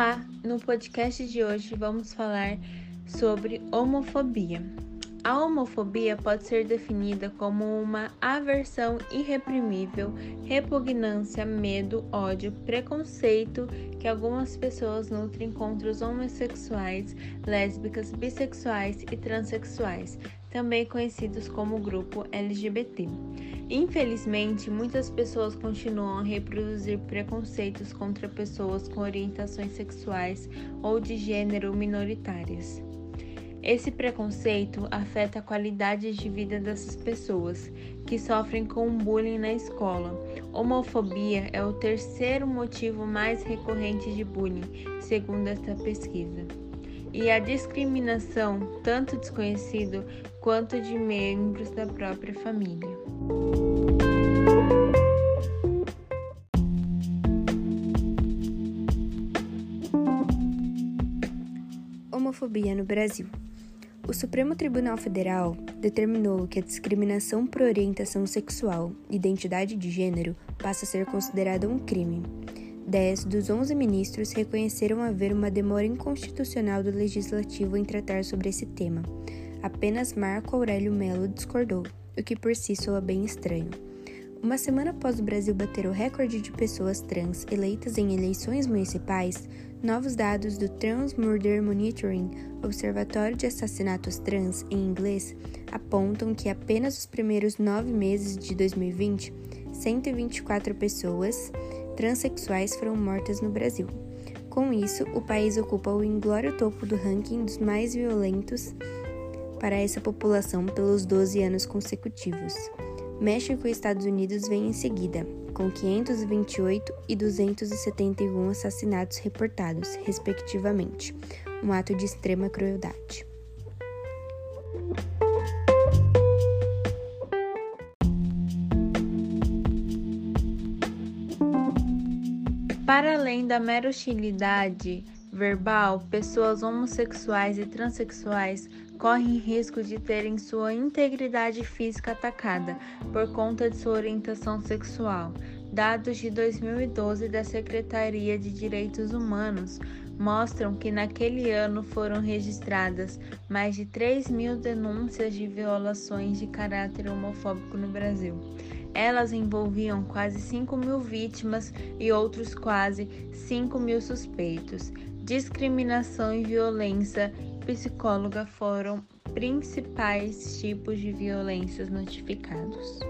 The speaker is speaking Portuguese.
Olá! No podcast de hoje vamos falar sobre homofobia. A homofobia pode ser definida como uma aversão irreprimível, repugnância, medo, ódio, preconceito que algumas pessoas nutrem contra os homossexuais, lésbicas, bissexuais e transexuais, também conhecidos como grupo LGBT. Infelizmente, muitas pessoas continuam a reproduzir preconceitos contra pessoas com orientações sexuais ou de gênero minoritárias. Esse preconceito afeta a qualidade de vida dessas pessoas, que sofrem com bullying na escola. Homofobia é o terceiro motivo mais recorrente de bullying, segundo esta pesquisa e a discriminação, tanto desconhecido quanto de membros da própria família. Homofobia no Brasil. O Supremo Tribunal Federal determinou que a discriminação por orientação sexual e identidade de gênero passa a ser considerada um crime. 10 dos 11 ministros reconheceram haver uma demora inconstitucional do legislativo em tratar sobre esse tema. Apenas Marco Aurélio Melo discordou, o que por si soa bem estranho. Uma semana após o Brasil bater o recorde de pessoas trans eleitas em eleições municipais, novos dados do Trans Murder Monitoring, Observatório de Assassinatos Trans em inglês, apontam que apenas os primeiros nove meses de 2020, 124 pessoas transexuais foram mortas no Brasil. Com isso, o país ocupa o inglório topo do ranking dos mais violentos para essa população pelos 12 anos consecutivos. México e Estados Unidos vêm em seguida, com 528 e 271 assassinatos reportados, respectivamente, um ato de extrema crueldade. Para além da mera hostilidade verbal, pessoas homossexuais e transexuais correm risco de terem sua integridade física atacada por conta de sua orientação sexual. Dados de 2012 da Secretaria de Direitos Humanos mostram que naquele ano foram registradas mais de 3 mil denúncias de violações de caráter homofóbico no Brasil. Elas envolviam quase 5 mil vítimas e outros quase 5 mil suspeitos. Discriminação e violência psicóloga foram principais tipos de violências notificados.